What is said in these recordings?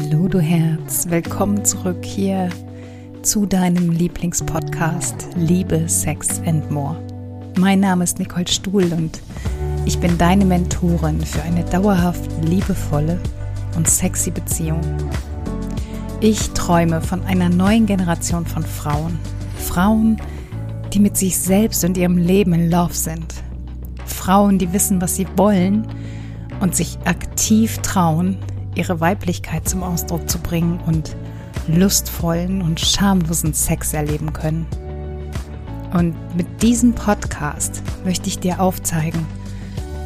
Hallo du Herz, willkommen zurück hier zu deinem Lieblingspodcast Liebe, Sex and More. Mein Name ist Nicole Stuhl und ich bin deine Mentorin für eine dauerhaft liebevolle und sexy Beziehung. Ich träume von einer neuen Generation von Frauen. Frauen, die mit sich selbst und ihrem Leben in Love sind. Frauen, die wissen, was sie wollen und sich aktiv trauen, ihre Weiblichkeit zum Ausdruck zu bringen und lustvollen und schamlosen Sex erleben können. Und mit diesem Podcast möchte ich dir aufzeigen,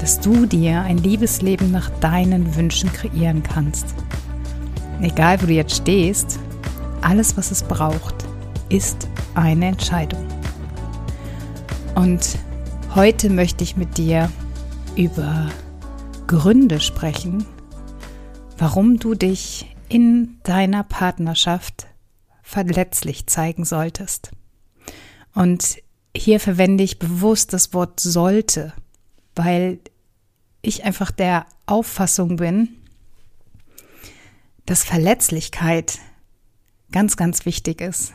dass du dir ein Liebesleben nach deinen Wünschen kreieren kannst. Egal, wo du jetzt stehst, alles, was es braucht, ist eine Entscheidung. Und heute möchte ich mit dir über Gründe sprechen, warum du dich in deiner Partnerschaft verletzlich zeigen solltest. Und hier verwende ich bewusst das Wort sollte, weil ich einfach der Auffassung bin, dass Verletzlichkeit ganz, ganz wichtig ist.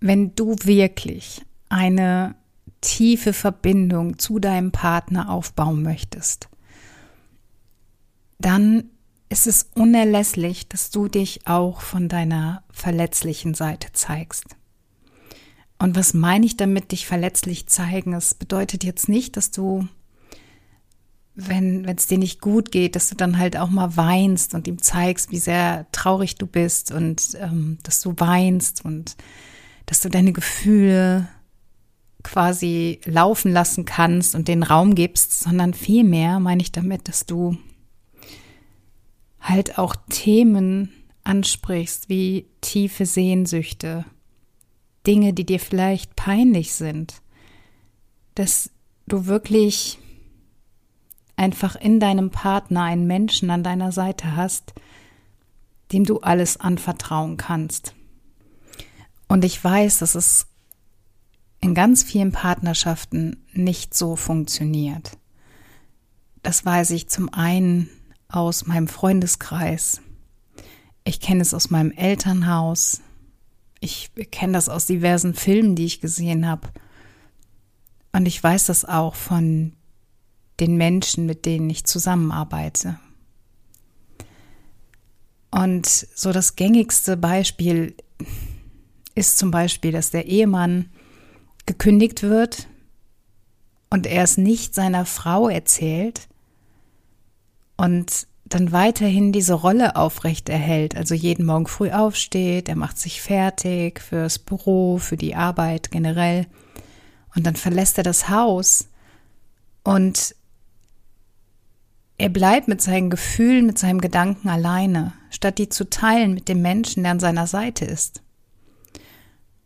Wenn du wirklich eine tiefe Verbindung zu deinem Partner aufbauen möchtest, dann ist es unerlässlich, dass du dich auch von deiner verletzlichen Seite zeigst. Und was meine ich damit, dich verletzlich zeigen? Es bedeutet jetzt nicht, dass du, wenn es dir nicht gut geht, dass du dann halt auch mal weinst und ihm zeigst, wie sehr traurig du bist und ähm, dass du weinst und dass du deine Gefühle quasi laufen lassen kannst und den Raum gibst, sondern vielmehr meine ich damit, dass du halt auch Themen ansprichst, wie tiefe Sehnsüchte, Dinge, die dir vielleicht peinlich sind, dass du wirklich einfach in deinem Partner einen Menschen an deiner Seite hast, dem du alles anvertrauen kannst. Und ich weiß, dass es in ganz vielen Partnerschaften nicht so funktioniert. Das weiß ich zum einen aus meinem Freundeskreis. Ich kenne es aus meinem Elternhaus. Ich kenne das aus diversen Filmen, die ich gesehen habe. Und ich weiß das auch von den Menschen, mit denen ich zusammenarbeite. Und so das gängigste Beispiel ist zum Beispiel, dass der Ehemann gekündigt wird und er es nicht seiner Frau erzählt, und dann weiterhin diese Rolle aufrecht erhält, also jeden Morgen früh aufsteht, er macht sich fertig fürs Büro, für die Arbeit generell und dann verlässt er das Haus und er bleibt mit seinen Gefühlen, mit seinem Gedanken alleine, statt die zu teilen mit dem Menschen, der an seiner Seite ist.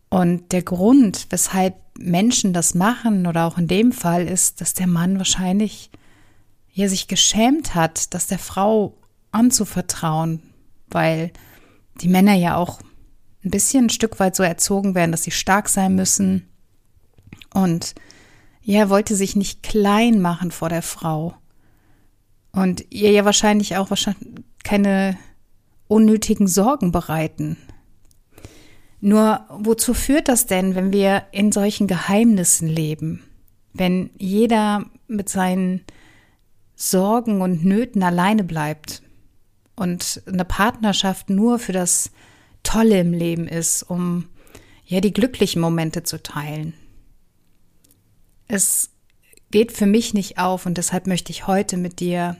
Und der Grund, weshalb Menschen das machen oder auch in dem Fall ist, dass der Mann wahrscheinlich er sich geschämt hat, das der Frau anzuvertrauen, weil die Männer ja auch ein bisschen ein Stück weit so erzogen werden, dass sie stark sein müssen. Und ja, er wollte sich nicht klein machen vor der Frau. Und ihr ja wahrscheinlich auch wahrscheinlich keine unnötigen Sorgen bereiten. Nur wozu führt das denn, wenn wir in solchen Geheimnissen leben? Wenn jeder mit seinen Sorgen und Nöten alleine bleibt und eine Partnerschaft nur für das Tolle im Leben ist, um ja die glücklichen Momente zu teilen. Es geht für mich nicht auf und deshalb möchte ich heute mit dir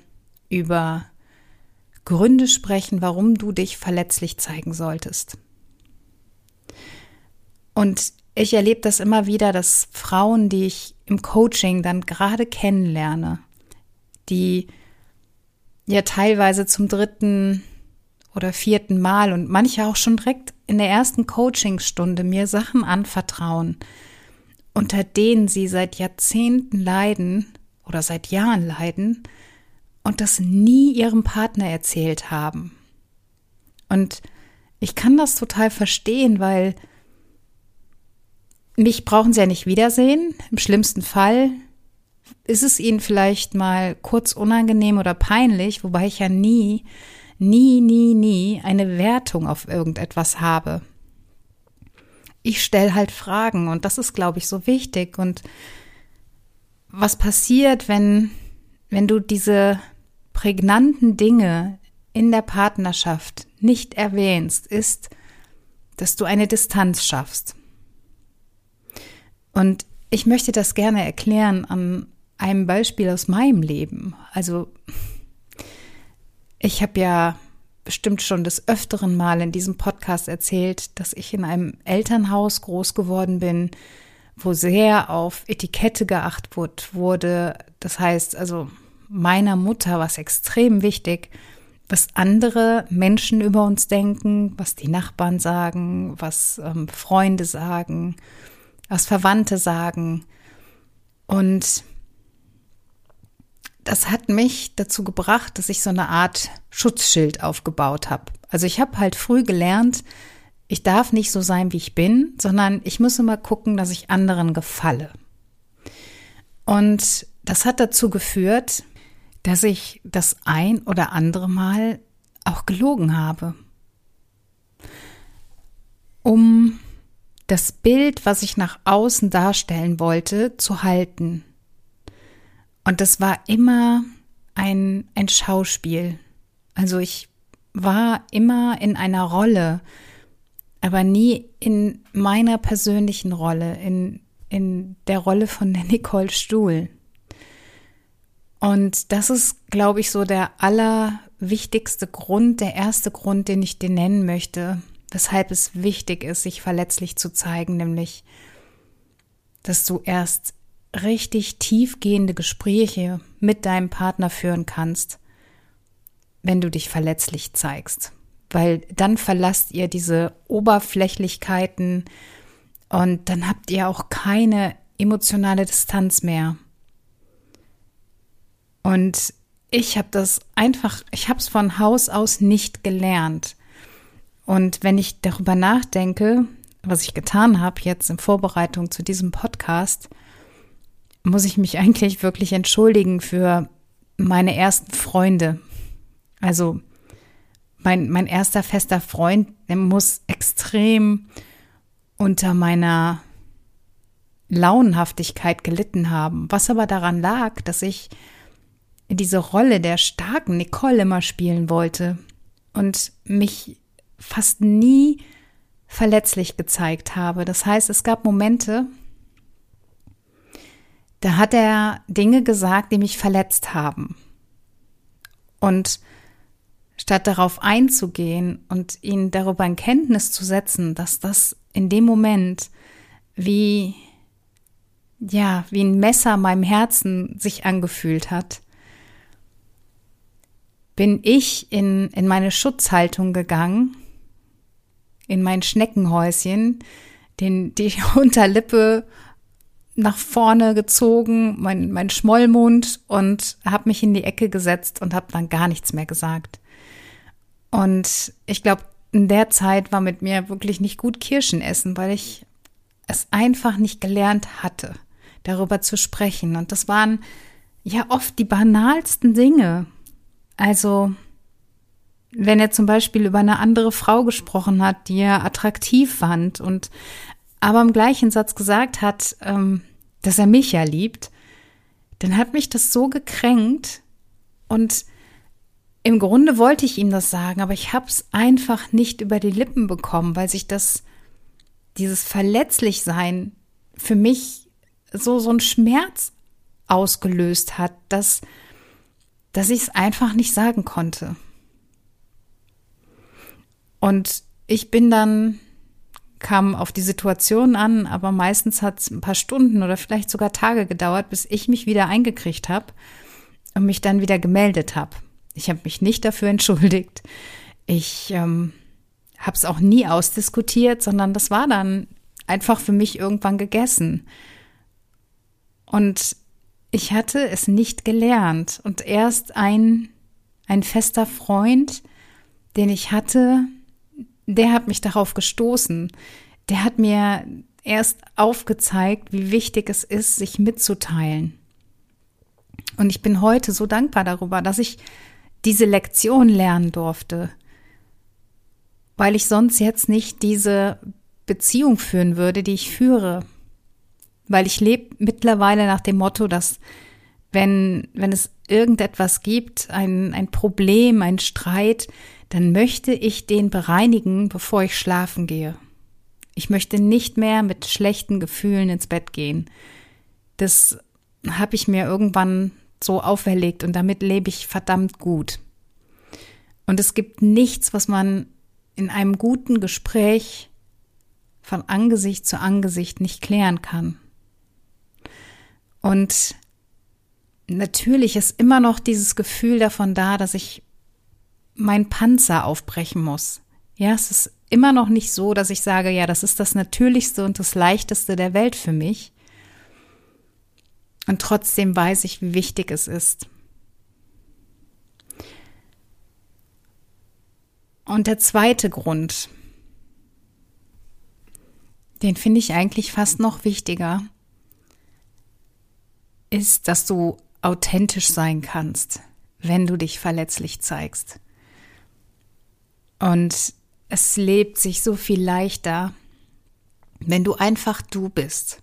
über Gründe sprechen, warum du dich verletzlich zeigen solltest. Und ich erlebe das immer wieder, dass Frauen, die ich im Coaching dann gerade kennenlerne, die ja teilweise zum dritten oder vierten Mal und manche auch schon direkt in der ersten Coachingstunde mir Sachen anvertrauen, unter denen sie seit Jahrzehnten leiden oder seit Jahren leiden und das nie ihrem Partner erzählt haben. Und ich kann das total verstehen, weil mich brauchen sie ja nicht wiedersehen. Im schlimmsten Fall ist es ihnen vielleicht mal kurz unangenehm oder peinlich, wobei ich ja nie nie, nie, nie eine Wertung auf irgendetwas habe. Ich stelle halt Fragen und das ist, glaube ich, so wichtig. Und was passiert, wenn, wenn du diese prägnanten Dinge in der Partnerschaft nicht erwähnst, ist, dass du eine Distanz schaffst. Und ich möchte das gerne erklären an einem Beispiel aus meinem Leben. Also ich habe ja bestimmt schon des öfteren Mal in diesem Podcast erzählt, dass ich in einem Elternhaus groß geworden bin, wo sehr auf Etikette geachtet wurde. Das heißt also, meiner Mutter war es extrem wichtig, was andere Menschen über uns denken, was die Nachbarn sagen, was ähm, Freunde sagen, was Verwandte sagen. Und das hat mich dazu gebracht, dass ich so eine Art Schutzschild aufgebaut habe. Also ich habe halt früh gelernt, ich darf nicht so sein, wie ich bin, sondern ich muss immer gucken, dass ich anderen gefalle. Und das hat dazu geführt, dass ich das ein oder andere Mal auch gelogen habe. Um das Bild, was ich nach außen darstellen wollte, zu halten. Und das war immer ein, ein Schauspiel. Also ich war immer in einer Rolle, aber nie in meiner persönlichen Rolle, in, in der Rolle von der Nicole Stuhl. Und das ist, glaube ich, so der allerwichtigste Grund, der erste Grund, den ich dir nennen möchte, weshalb es wichtig ist, sich verletzlich zu zeigen, nämlich, dass du erst richtig tiefgehende Gespräche mit deinem Partner führen kannst, wenn du dich verletzlich zeigst. Weil dann verlasst ihr diese Oberflächlichkeiten und dann habt ihr auch keine emotionale Distanz mehr. Und ich habe das einfach, ich habe es von Haus aus nicht gelernt. Und wenn ich darüber nachdenke, was ich getan habe jetzt in Vorbereitung zu diesem Podcast, muss ich mich eigentlich wirklich entschuldigen für meine ersten Freunde. Also mein, mein erster fester Freund, der muss extrem unter meiner Launenhaftigkeit gelitten haben. Was aber daran lag, dass ich diese Rolle der starken Nicole immer spielen wollte und mich fast nie verletzlich gezeigt habe. Das heißt, es gab Momente, da hat er Dinge gesagt, die mich verletzt haben. Und statt darauf einzugehen und ihn darüber in Kenntnis zu setzen, dass das in dem Moment wie, ja, wie ein Messer meinem Herzen sich angefühlt hat, bin ich in, in meine Schutzhaltung gegangen, in mein Schneckenhäuschen, den, die Unterlippe nach vorne gezogen, mein, mein Schmollmund und habe mich in die Ecke gesetzt und habe dann gar nichts mehr gesagt. Und ich glaube, in der Zeit war mit mir wirklich nicht gut Kirschen essen, weil ich es einfach nicht gelernt hatte, darüber zu sprechen. Und das waren ja oft die banalsten Dinge. Also, wenn er zum Beispiel über eine andere Frau gesprochen hat, die er attraktiv fand und aber im gleichen Satz gesagt hat, ähm, dass er mich ja liebt, dann hat mich das so gekränkt und im Grunde wollte ich ihm das sagen, aber ich habe es einfach nicht über die Lippen bekommen, weil sich das, dieses Verletzlichsein für mich so, so ein Schmerz ausgelöst hat, dass, dass ich es einfach nicht sagen konnte. Und ich bin dann kam auf die Situation an, aber meistens hat es ein paar Stunden oder vielleicht sogar Tage gedauert, bis ich mich wieder eingekriegt habe und mich dann wieder gemeldet habe. Ich habe mich nicht dafür entschuldigt. Ich ähm, habe es auch nie ausdiskutiert, sondern das war dann einfach für mich irgendwann gegessen. Und ich hatte es nicht gelernt. Und erst ein, ein fester Freund, den ich hatte, der hat mich darauf gestoßen. Der hat mir erst aufgezeigt, wie wichtig es ist, sich mitzuteilen. Und ich bin heute so dankbar darüber, dass ich diese Lektion lernen durfte, weil ich sonst jetzt nicht diese Beziehung führen würde, die ich führe. Weil ich lebe mittlerweile nach dem Motto, dass wenn, wenn es irgendetwas gibt, ein, ein Problem, ein Streit, dann möchte ich den bereinigen, bevor ich schlafen gehe. Ich möchte nicht mehr mit schlechten Gefühlen ins Bett gehen. Das habe ich mir irgendwann so auferlegt und damit lebe ich verdammt gut. Und es gibt nichts, was man in einem guten Gespräch von Angesicht zu Angesicht nicht klären kann. Und natürlich ist immer noch dieses Gefühl davon da, dass ich mein Panzer aufbrechen muss. Ja, es ist immer noch nicht so, dass ich sage, ja, das ist das Natürlichste und das Leichteste der Welt für mich. Und trotzdem weiß ich, wie wichtig es ist. Und der zweite Grund, den finde ich eigentlich fast noch wichtiger, ist, dass du authentisch sein kannst, wenn du dich verletzlich zeigst. Und es lebt sich so viel leichter, wenn du einfach du bist,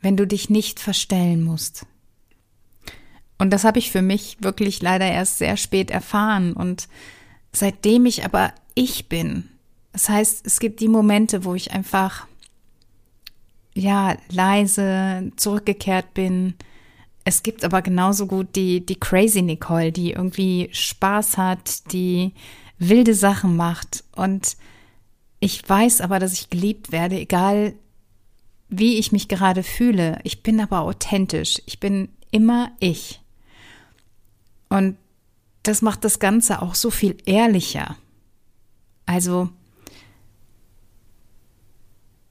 wenn du dich nicht verstellen musst. Und das habe ich für mich wirklich leider erst sehr spät erfahren. Und seitdem ich aber ich bin, das heißt, es gibt die Momente, wo ich einfach, ja, leise zurückgekehrt bin, es gibt aber genauso gut die, die crazy Nicole, die irgendwie Spaß hat, die wilde Sachen macht. Und ich weiß aber, dass ich geliebt werde, egal wie ich mich gerade fühle. Ich bin aber authentisch. Ich bin immer ich. Und das macht das Ganze auch so viel ehrlicher. Also,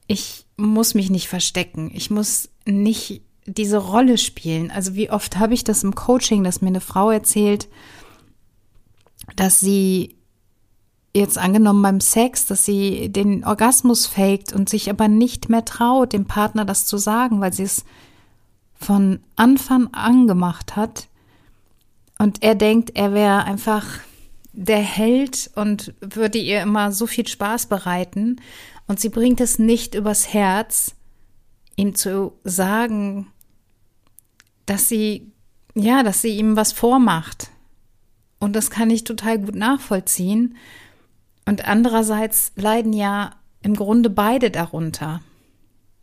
ich muss mich nicht verstecken. Ich muss nicht diese Rolle spielen. Also wie oft habe ich das im Coaching, dass mir eine Frau erzählt, dass sie jetzt angenommen beim Sex, dass sie den Orgasmus faked und sich aber nicht mehr traut, dem Partner das zu sagen, weil sie es von Anfang an gemacht hat. Und er denkt, er wäre einfach der Held und würde ihr immer so viel Spaß bereiten. Und sie bringt es nicht übers Herz, ihm zu sagen, dass sie, ja, dass sie ihm was vormacht. Und das kann ich total gut nachvollziehen. Und andererseits leiden ja im Grunde beide darunter.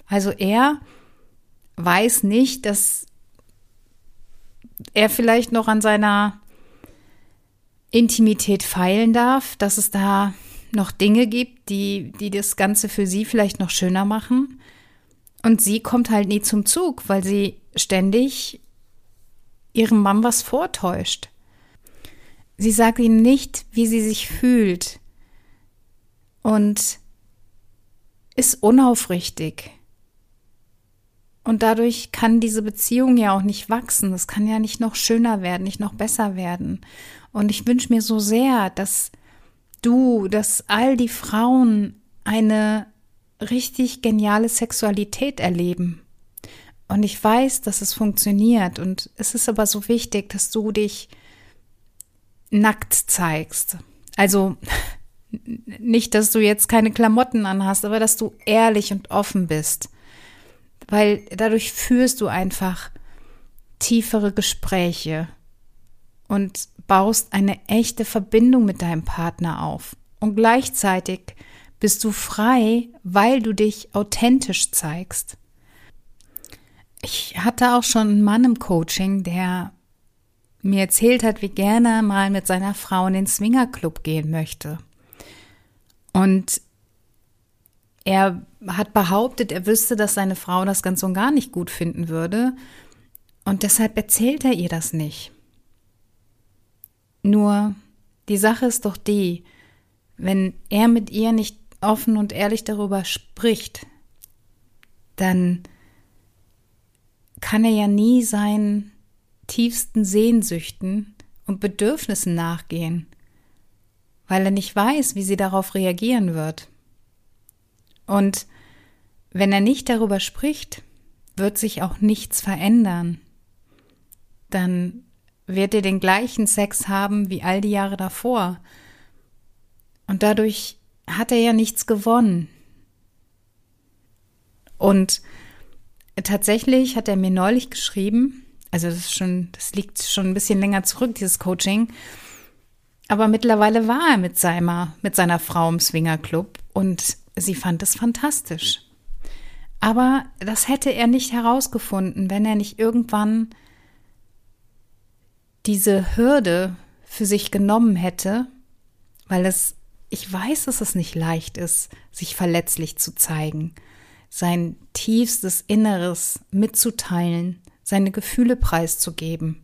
Also er weiß nicht, dass er vielleicht noch an seiner Intimität feilen darf, dass es da noch Dinge gibt, die, die das Ganze für sie vielleicht noch schöner machen. Und sie kommt halt nie zum Zug, weil sie ständig ihrem Mann was vortäuscht. Sie sagt ihm nicht, wie sie sich fühlt und ist unaufrichtig. Und dadurch kann diese Beziehung ja auch nicht wachsen. Es kann ja nicht noch schöner werden, nicht noch besser werden. Und ich wünsche mir so sehr, dass du, dass all die Frauen eine richtig geniale Sexualität erleben. Und ich weiß, dass es funktioniert. Und es ist aber so wichtig, dass du dich nackt zeigst. Also nicht, dass du jetzt keine Klamotten anhast, aber dass du ehrlich und offen bist. Weil dadurch führst du einfach tiefere Gespräche und baust eine echte Verbindung mit deinem Partner auf. Und gleichzeitig bist du frei, weil du dich authentisch zeigst. Ich hatte auch schon einen Mann im Coaching, der mir erzählt hat, wie gerne er mal mit seiner Frau in den Swingerclub gehen möchte. Und er hat behauptet, er wüsste, dass seine Frau das ganz und gar nicht gut finden würde. Und deshalb erzählt er ihr das nicht. Nur die Sache ist doch die, wenn er mit ihr nicht offen und ehrlich darüber spricht, dann kann er ja nie seinen tiefsten Sehnsüchten und Bedürfnissen nachgehen, weil er nicht weiß, wie sie darauf reagieren wird. Und wenn er nicht darüber spricht, wird sich auch nichts verändern. Dann wird er den gleichen Sex haben wie all die Jahre davor. Und dadurch hat er ja nichts gewonnen. Und tatsächlich hat er mir neulich geschrieben, also das schon, das liegt schon ein bisschen länger zurück, dieses Coaching. Aber mittlerweile war er mit seiner, mit seiner Frau im Swingerclub und sie fand es fantastisch. Aber das hätte er nicht herausgefunden, wenn er nicht irgendwann diese Hürde für sich genommen hätte, weil es, ich weiß, dass es nicht leicht ist, sich verletzlich zu zeigen, sein tiefstes Inneres mitzuteilen, seine Gefühle preiszugeben.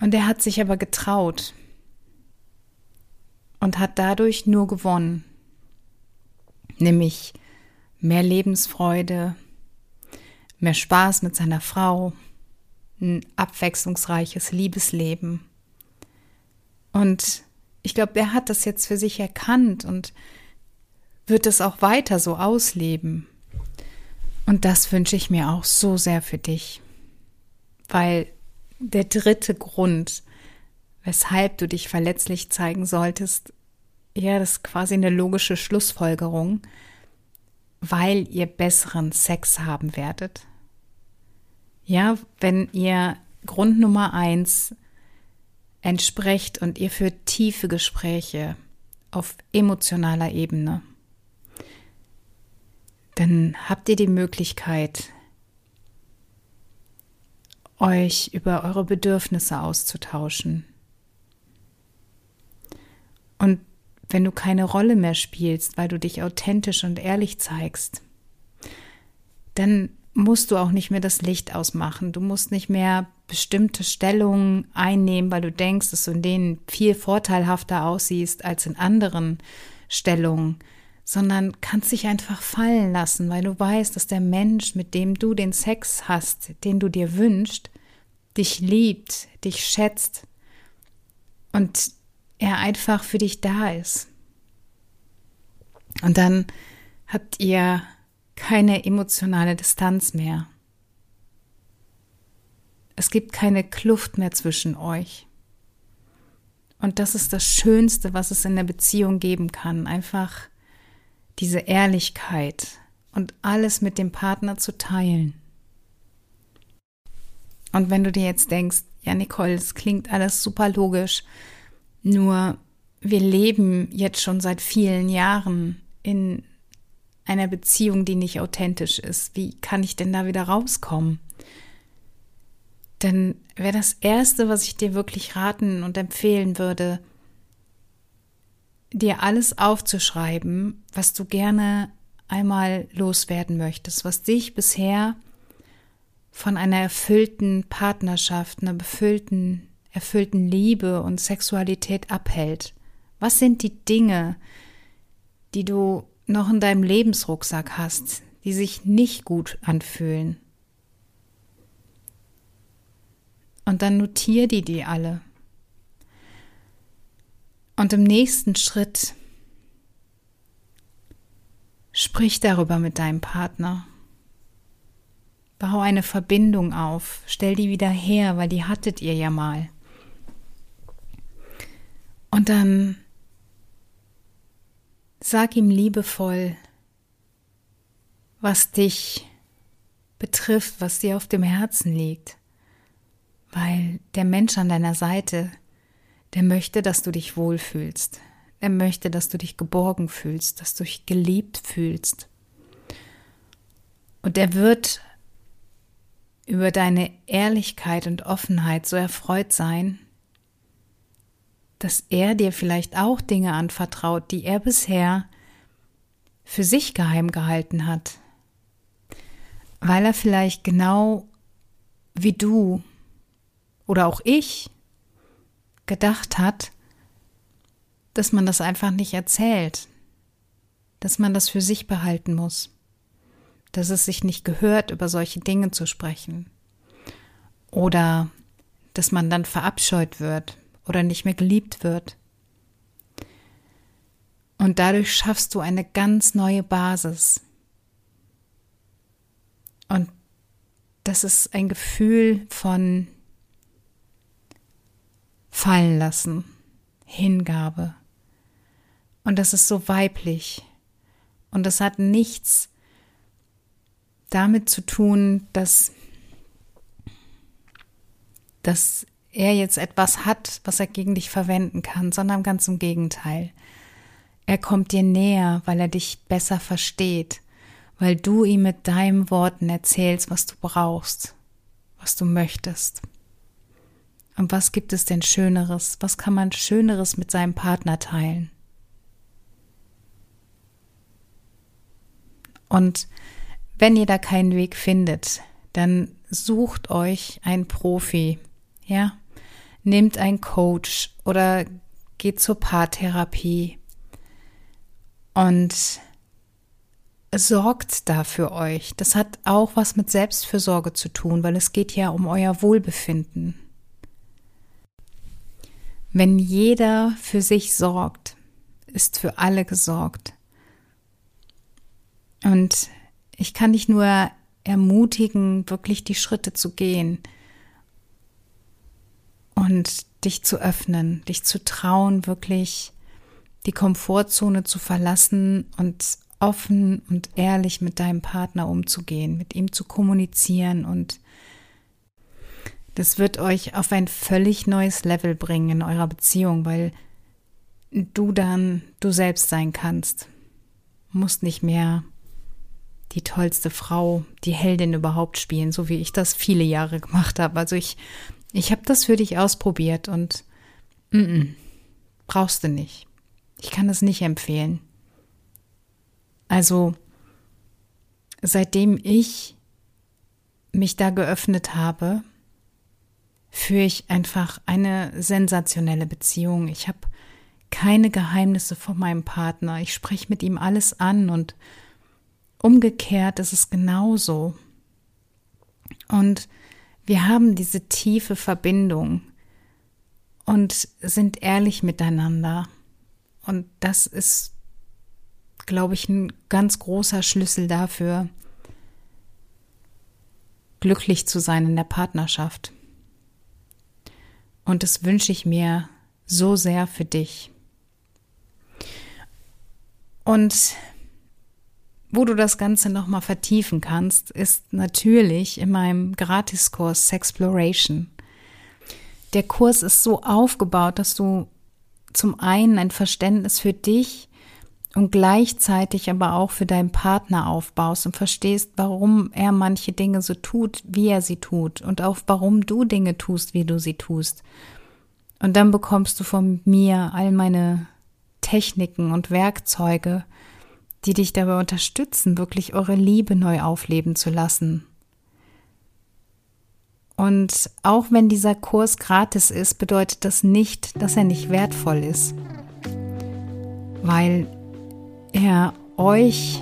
Und er hat sich aber getraut und hat dadurch nur gewonnen, nämlich mehr Lebensfreude, mehr Spaß mit seiner Frau, ein abwechslungsreiches Liebesleben. Und ich glaube, er hat das jetzt für sich erkannt und wird es auch weiter so ausleben. Und das wünsche ich mir auch so sehr für dich. Weil der dritte Grund, weshalb du dich verletzlich zeigen solltest, ja, das ist quasi eine logische Schlussfolgerung, weil ihr besseren Sex haben werdet. Ja, wenn ihr Grund Nummer eins entsprecht und ihr führt tiefe Gespräche auf emotionaler Ebene dann habt ihr die Möglichkeit, euch über eure Bedürfnisse auszutauschen. Und wenn du keine Rolle mehr spielst, weil du dich authentisch und ehrlich zeigst, dann musst du auch nicht mehr das Licht ausmachen. Du musst nicht mehr bestimmte Stellungen einnehmen, weil du denkst, dass du in denen viel vorteilhafter aussiehst als in anderen Stellungen sondern kannst dich einfach fallen lassen, weil du weißt, dass der Mensch, mit dem du den Sex hast, den du dir wünschst, dich liebt, dich schätzt und er einfach für dich da ist. Und dann habt ihr keine emotionale Distanz mehr. Es gibt keine Kluft mehr zwischen euch. Und das ist das Schönste, was es in der Beziehung geben kann. Einfach diese Ehrlichkeit und alles mit dem Partner zu teilen. Und wenn du dir jetzt denkst, ja, Nicole, es klingt alles super logisch, nur wir leben jetzt schon seit vielen Jahren in einer Beziehung, die nicht authentisch ist. Wie kann ich denn da wieder rauskommen? Dann wäre das Erste, was ich dir wirklich raten und empfehlen würde, dir alles aufzuschreiben, was du gerne einmal loswerden möchtest, was dich bisher von einer erfüllten Partnerschaft, einer befüllten, erfüllten Liebe und Sexualität abhält. Was sind die Dinge, die du noch in deinem Lebensrucksack hast, die sich nicht gut anfühlen? Und dann notier die die alle. Und im nächsten Schritt sprich darüber mit deinem Partner. Bau eine Verbindung auf, stell die wieder her, weil die hattet ihr ja mal. Und dann sag ihm liebevoll, was dich betrifft, was dir auf dem Herzen liegt, weil der Mensch an deiner Seite der möchte, dass du dich wohlfühlst. Er möchte, dass du dich geborgen fühlst, dass du dich geliebt fühlst. Und er wird über deine Ehrlichkeit und Offenheit so erfreut sein, dass er dir vielleicht auch Dinge anvertraut, die er bisher für sich geheim gehalten hat, weil er vielleicht genau wie du oder auch ich gedacht hat, dass man das einfach nicht erzählt, dass man das für sich behalten muss, dass es sich nicht gehört, über solche Dinge zu sprechen oder dass man dann verabscheut wird oder nicht mehr geliebt wird. Und dadurch schaffst du eine ganz neue Basis. Und das ist ein Gefühl von fallen lassen, Hingabe. Und das ist so weiblich. Und das hat nichts damit zu tun, dass, dass er jetzt etwas hat, was er gegen dich verwenden kann, sondern ganz im Gegenteil. Er kommt dir näher, weil er dich besser versteht, weil du ihm mit deinen Worten erzählst, was du brauchst, was du möchtest. Und was gibt es denn Schöneres? Was kann man Schöneres mit seinem Partner teilen? Und wenn ihr da keinen Weg findet, dann sucht euch einen Profi, ja? Nehmt einen Coach oder geht zur Paartherapie und sorgt da für euch. Das hat auch was mit Selbstfürsorge zu tun, weil es geht ja um euer Wohlbefinden. Wenn jeder für sich sorgt, ist für alle gesorgt. Und ich kann dich nur ermutigen, wirklich die Schritte zu gehen und dich zu öffnen, dich zu trauen, wirklich die Komfortzone zu verlassen und offen und ehrlich mit deinem Partner umzugehen, mit ihm zu kommunizieren und das wird euch auf ein völlig neues Level bringen in eurer Beziehung, weil du dann du selbst sein kannst. Musst nicht mehr die tollste Frau, die Heldin überhaupt spielen, so wie ich das viele Jahre gemacht habe. Also ich, ich habe das für dich ausprobiert und mm -mm, brauchst du nicht. Ich kann das nicht empfehlen. Also seitdem ich mich da geöffnet habe, führe ich einfach eine sensationelle Beziehung. Ich habe keine Geheimnisse vor meinem Partner. Ich spreche mit ihm alles an und Umgekehrt ist es genauso. Und wir haben diese tiefe Verbindung und sind ehrlich miteinander. Und das ist, glaube ich, ein ganz großer Schlüssel dafür, glücklich zu sein in der Partnerschaft. Und das wünsche ich mir so sehr für dich. Und wo du das Ganze nochmal vertiefen kannst, ist natürlich in meinem Gratiskurs Sexploration. Der Kurs ist so aufgebaut, dass du zum einen ein Verständnis für dich und gleichzeitig aber auch für deinen Partner aufbaust und verstehst, warum er manche Dinge so tut, wie er sie tut und auch warum du Dinge tust, wie du sie tust. Und dann bekommst du von mir all meine Techniken und Werkzeuge, die dich dabei unterstützen, wirklich eure Liebe neu aufleben zu lassen. Und auch wenn dieser Kurs gratis ist, bedeutet das nicht, dass er nicht wertvoll ist, weil er euch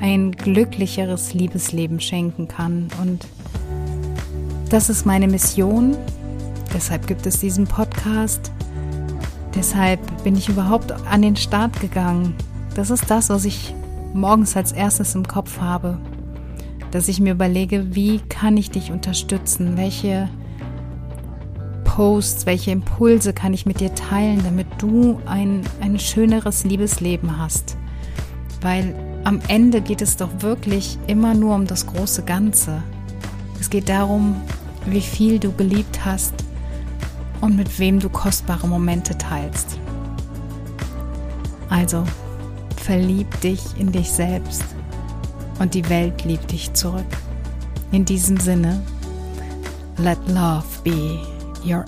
ein glücklicheres Liebesleben schenken kann. Und das ist meine Mission. Deshalb gibt es diesen Podcast. Deshalb bin ich überhaupt an den Start gegangen, das ist das, was ich morgens als erstes im Kopf habe. Dass ich mir überlege, wie kann ich dich unterstützen? Welche Posts, welche Impulse kann ich mit dir teilen, damit du ein, ein schöneres Liebesleben hast? Weil am Ende geht es doch wirklich immer nur um das große Ganze. Es geht darum, wie viel du geliebt hast und mit wem du kostbare Momente teilst. Also, Verlieb dich in dich selbst und die Welt liebt dich zurück. In diesem Sinne, let love be your